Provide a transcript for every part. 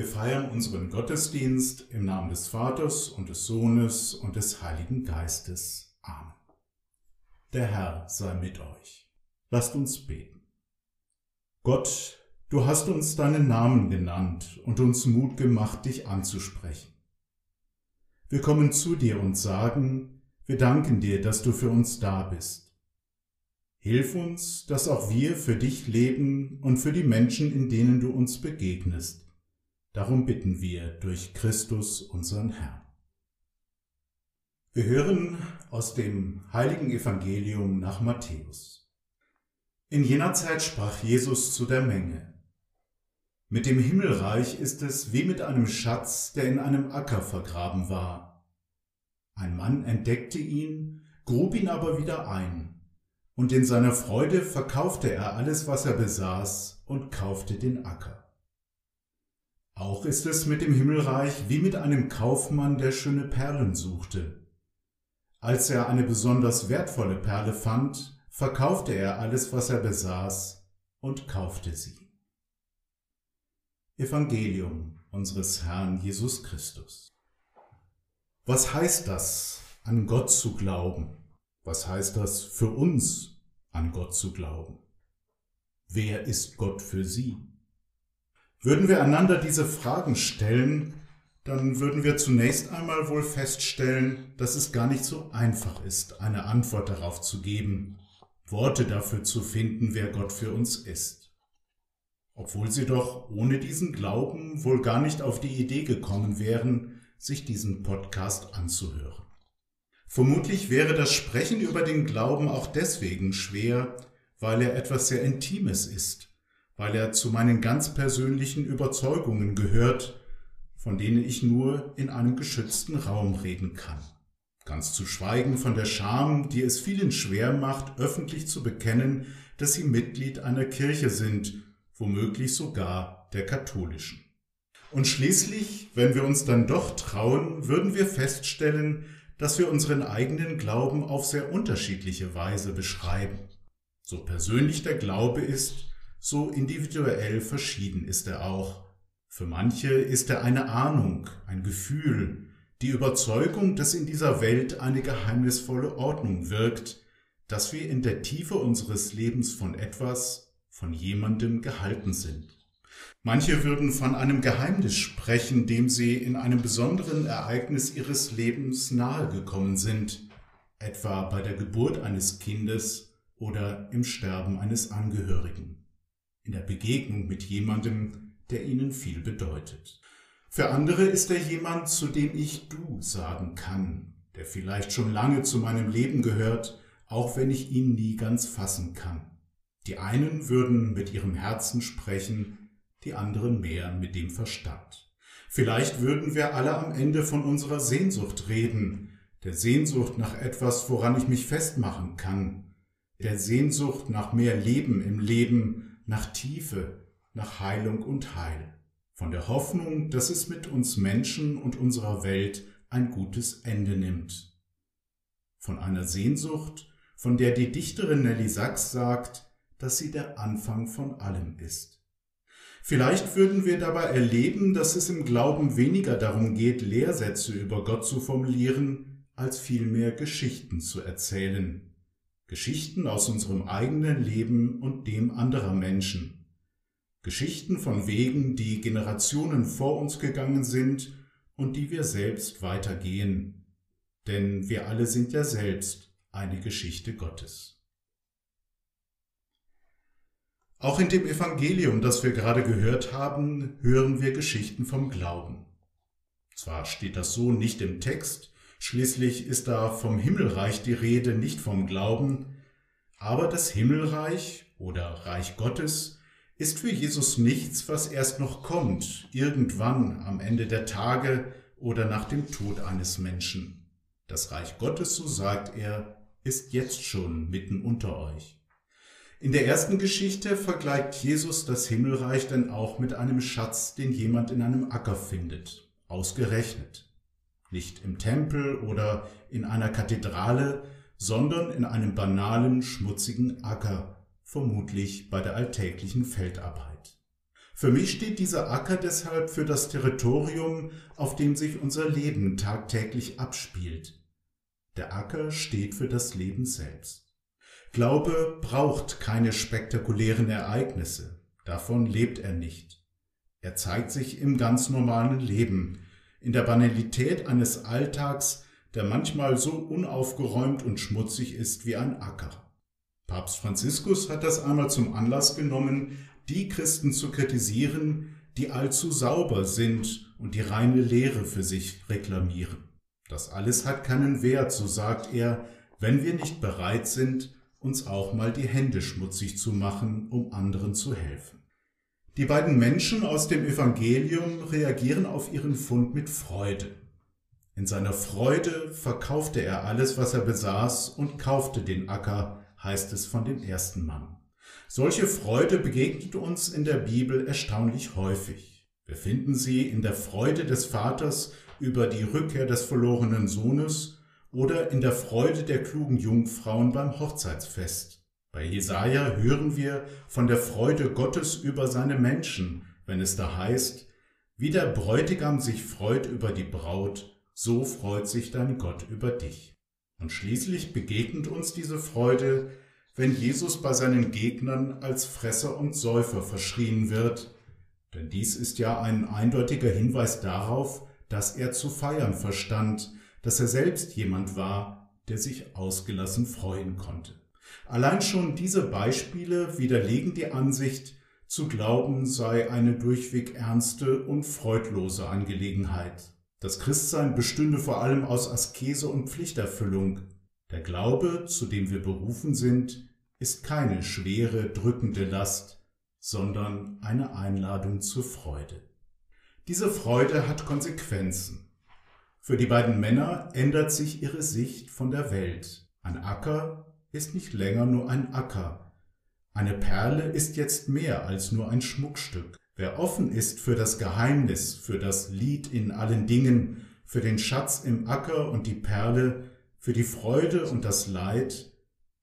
Wir feiern unseren Gottesdienst im Namen des Vaters und des Sohnes und des Heiligen Geistes. Amen. Der Herr sei mit euch. Lasst uns beten. Gott, du hast uns deinen Namen genannt und uns Mut gemacht, dich anzusprechen. Wir kommen zu dir und sagen, wir danken dir, dass du für uns da bist. Hilf uns, dass auch wir für dich leben und für die Menschen, in denen du uns begegnest Darum bitten wir durch Christus unseren Herrn. Wir hören aus dem heiligen Evangelium nach Matthäus. In jener Zeit sprach Jesus zu der Menge. Mit dem Himmelreich ist es wie mit einem Schatz, der in einem Acker vergraben war. Ein Mann entdeckte ihn, grub ihn aber wieder ein, und in seiner Freude verkaufte er alles, was er besaß, und kaufte den Acker. Auch ist es mit dem Himmelreich wie mit einem Kaufmann, der schöne Perlen suchte. Als er eine besonders wertvolle Perle fand, verkaufte er alles, was er besaß, und kaufte sie. Evangelium unseres Herrn Jesus Christus. Was heißt das, an Gott zu glauben? Was heißt das für uns, an Gott zu glauben? Wer ist Gott für Sie? Würden wir einander diese Fragen stellen, dann würden wir zunächst einmal wohl feststellen, dass es gar nicht so einfach ist, eine Antwort darauf zu geben, Worte dafür zu finden, wer Gott für uns ist. Obwohl sie doch ohne diesen Glauben wohl gar nicht auf die Idee gekommen wären, sich diesen Podcast anzuhören. Vermutlich wäre das Sprechen über den Glauben auch deswegen schwer, weil er etwas sehr Intimes ist weil er zu meinen ganz persönlichen Überzeugungen gehört, von denen ich nur in einem geschützten Raum reden kann. Ganz zu schweigen von der Scham, die es vielen schwer macht, öffentlich zu bekennen, dass sie Mitglied einer Kirche sind, womöglich sogar der katholischen. Und schließlich, wenn wir uns dann doch trauen, würden wir feststellen, dass wir unseren eigenen Glauben auf sehr unterschiedliche Weise beschreiben. So persönlich der Glaube ist, so individuell verschieden ist er auch. Für manche ist er eine Ahnung, ein Gefühl, die Überzeugung, dass in dieser Welt eine geheimnisvolle Ordnung wirkt, dass wir in der Tiefe unseres Lebens von etwas, von jemandem gehalten sind. Manche würden von einem Geheimnis sprechen, dem sie in einem besonderen Ereignis ihres Lebens nahegekommen sind, etwa bei der Geburt eines Kindes oder im Sterben eines Angehörigen in der Begegnung mit jemandem, der ihnen viel bedeutet. Für andere ist er jemand, zu dem ich du sagen kann, der vielleicht schon lange zu meinem Leben gehört, auch wenn ich ihn nie ganz fassen kann. Die einen würden mit ihrem Herzen sprechen, die anderen mehr mit dem Verstand. Vielleicht würden wir alle am Ende von unserer Sehnsucht reden, der Sehnsucht nach etwas, woran ich mich festmachen kann, der Sehnsucht nach mehr Leben im Leben, nach Tiefe, nach Heilung und Heil, von der Hoffnung, dass es mit uns Menschen und unserer Welt ein gutes Ende nimmt, von einer Sehnsucht, von der die Dichterin Nelly Sachs sagt, dass sie der Anfang von allem ist. Vielleicht würden wir dabei erleben, dass es im Glauben weniger darum geht, Lehrsätze über Gott zu formulieren, als vielmehr Geschichten zu erzählen, Geschichten aus unserem eigenen Leben und dem anderer Menschen. Geschichten von Wegen, die Generationen vor uns gegangen sind und die wir selbst weitergehen. Denn wir alle sind ja selbst eine Geschichte Gottes. Auch in dem Evangelium, das wir gerade gehört haben, hören wir Geschichten vom Glauben. Zwar steht das so nicht im Text, Schließlich ist da vom Himmelreich die Rede, nicht vom Glauben. Aber das Himmelreich oder Reich Gottes ist für Jesus nichts, was erst noch kommt, irgendwann am Ende der Tage oder nach dem Tod eines Menschen. Das Reich Gottes, so sagt er, ist jetzt schon mitten unter euch. In der ersten Geschichte vergleicht Jesus das Himmelreich dann auch mit einem Schatz, den jemand in einem Acker findet. Ausgerechnet nicht im Tempel oder in einer Kathedrale, sondern in einem banalen, schmutzigen Acker, vermutlich bei der alltäglichen Feldarbeit. Für mich steht dieser Acker deshalb für das Territorium, auf dem sich unser Leben tagtäglich abspielt. Der Acker steht für das Leben selbst. Glaube braucht keine spektakulären Ereignisse, davon lebt er nicht. Er zeigt sich im ganz normalen Leben, in der Banalität eines Alltags, der manchmal so unaufgeräumt und schmutzig ist wie ein Acker. Papst Franziskus hat das einmal zum Anlass genommen, die Christen zu kritisieren, die allzu sauber sind und die reine Lehre für sich reklamieren. Das alles hat keinen Wert, so sagt er, wenn wir nicht bereit sind, uns auch mal die Hände schmutzig zu machen, um anderen zu helfen. Die beiden Menschen aus dem Evangelium reagieren auf ihren Fund mit Freude. In seiner Freude verkaufte er alles, was er besaß, und kaufte den Acker, heißt es von dem ersten Mann. Solche Freude begegnet uns in der Bibel erstaunlich häufig. Wir finden sie in der Freude des Vaters über die Rückkehr des verlorenen Sohnes oder in der Freude der klugen Jungfrauen beim Hochzeitsfest. Bei Jesaja hören wir von der Freude Gottes über seine Menschen, wenn es da heißt, wie der Bräutigam sich freut über die Braut, so freut sich dein Gott über dich. Und schließlich begegnet uns diese Freude wenn Jesus bei seinen Gegnern als Fresser und Säufer verschrien wird, denn dies ist ja ein eindeutiger Hinweis darauf, dass er zu feiern verstand, dass er selbst jemand war, der sich ausgelassen freuen konnte. Allein schon diese Beispiele widerlegen die Ansicht, zu glauben sei eine durchweg ernste und freudlose Angelegenheit. Das Christsein bestünde vor allem aus Askese und Pflichterfüllung. Der Glaube, zu dem wir berufen sind, ist keine schwere, drückende Last, sondern eine Einladung zur Freude. Diese Freude hat Konsequenzen. Für die beiden Männer ändert sich ihre Sicht von der Welt. Ein Acker ist nicht länger nur ein Acker. Eine Perle ist jetzt mehr als nur ein Schmuckstück. Wer offen ist für das Geheimnis, für das Lied in allen Dingen, für den Schatz im Acker und die Perle, für die Freude und das Leid,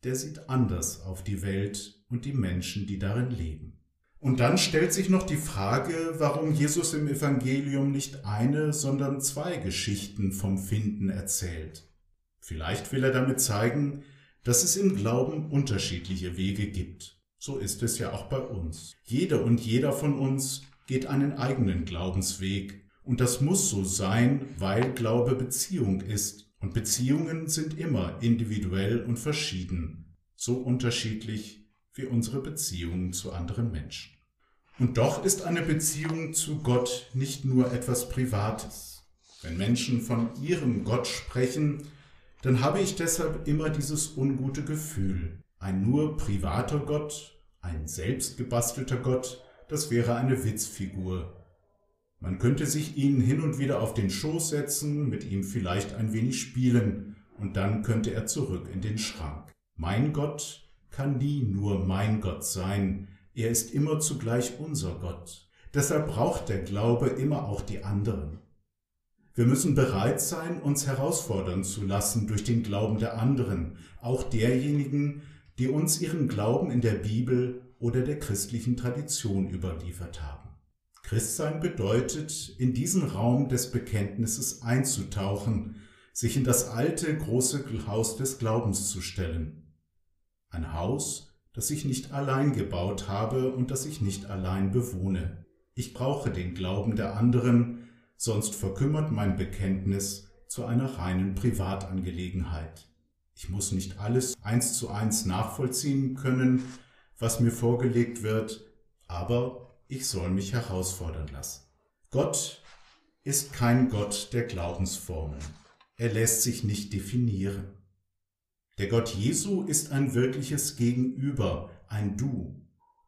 der sieht anders auf die Welt und die Menschen, die darin leben. Und dann stellt sich noch die Frage, warum Jesus im Evangelium nicht eine, sondern zwei Geschichten vom Finden erzählt. Vielleicht will er damit zeigen, dass es im Glauben unterschiedliche Wege gibt. So ist es ja auch bei uns. Jede und jeder von uns geht einen eigenen Glaubensweg. Und das muss so sein, weil Glaube Beziehung ist und Beziehungen sind immer individuell und verschieden, so unterschiedlich wie unsere Beziehungen zu anderen Menschen. Und doch ist eine Beziehung zu Gott nicht nur etwas Privates. Wenn Menschen von ihrem Gott sprechen, dann habe ich deshalb immer dieses ungute Gefühl. Ein nur privater Gott, ein selbstgebastelter Gott, das wäre eine Witzfigur, man könnte sich ihn hin und wieder auf den Schoß setzen, mit ihm vielleicht ein wenig spielen, und dann könnte er zurück in den Schrank. Mein Gott kann nie nur mein Gott sein, er ist immer zugleich unser Gott. Deshalb braucht der Glaube immer auch die anderen. Wir müssen bereit sein, uns herausfordern zu lassen durch den Glauben der anderen, auch derjenigen, die uns ihren Glauben in der Bibel oder der christlichen Tradition überliefert haben. Christsein bedeutet, in diesen Raum des Bekenntnisses einzutauchen, sich in das alte große Haus des Glaubens zu stellen. Ein Haus, das ich nicht allein gebaut habe und das ich nicht allein bewohne. Ich brauche den Glauben der anderen, sonst verkümmert mein Bekenntnis zu einer reinen Privatangelegenheit. Ich muss nicht alles eins zu eins nachvollziehen können, was mir vorgelegt wird, aber ich soll mich herausfordern lassen. Gott ist kein Gott der Glaubensformeln. Er lässt sich nicht definieren. Der Gott Jesu ist ein wirkliches Gegenüber, ein Du.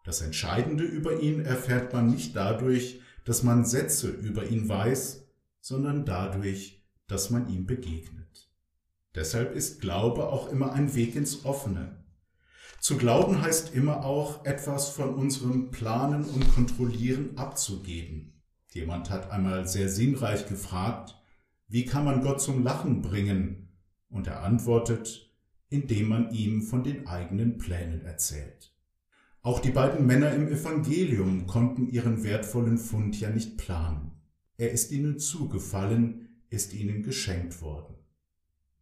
Das Entscheidende über ihn erfährt man nicht dadurch, dass man Sätze über ihn weiß, sondern dadurch, dass man ihm begegnet. Deshalb ist Glaube auch immer ein Weg ins Offene, zu glauben heißt immer auch, etwas von unserem Planen und Kontrollieren abzugeben. Jemand hat einmal sehr sinnreich gefragt, wie kann man Gott zum Lachen bringen? Und er antwortet, indem man ihm von den eigenen Plänen erzählt. Auch die beiden Männer im Evangelium konnten ihren wertvollen Fund ja nicht planen. Er ist ihnen zugefallen, ist ihnen geschenkt worden.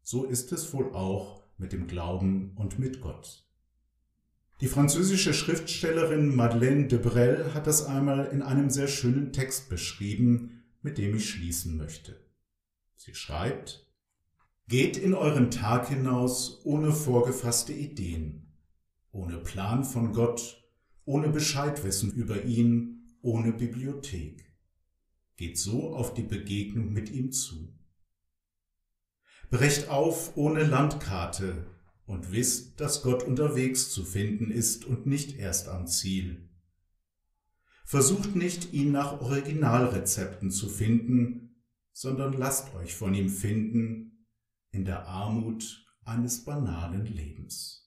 So ist es wohl auch mit dem Glauben und mit Gott. Die französische Schriftstellerin Madeleine de Brel hat das einmal in einem sehr schönen Text beschrieben, mit dem ich schließen möchte. Sie schreibt, Geht in euren Tag hinaus ohne vorgefasste Ideen, ohne Plan von Gott, ohne Bescheidwissen über ihn, ohne Bibliothek. Geht so auf die Begegnung mit ihm zu. Brecht auf ohne Landkarte und wisst, dass Gott unterwegs zu finden ist und nicht erst am Ziel. Versucht nicht, ihn nach Originalrezepten zu finden, sondern lasst euch von ihm finden in der Armut eines banalen Lebens.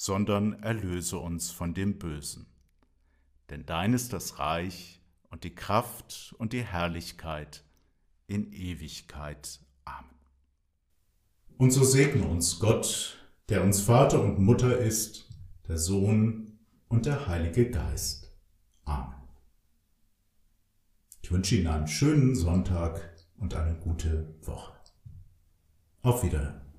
sondern erlöse uns von dem Bösen. Denn dein ist das Reich und die Kraft und die Herrlichkeit in Ewigkeit. Amen. Und so segne uns Gott, der uns Vater und Mutter ist, der Sohn und der Heilige Geist. Amen. Ich wünsche Ihnen einen schönen Sonntag und eine gute Woche. Auf Wiedersehen.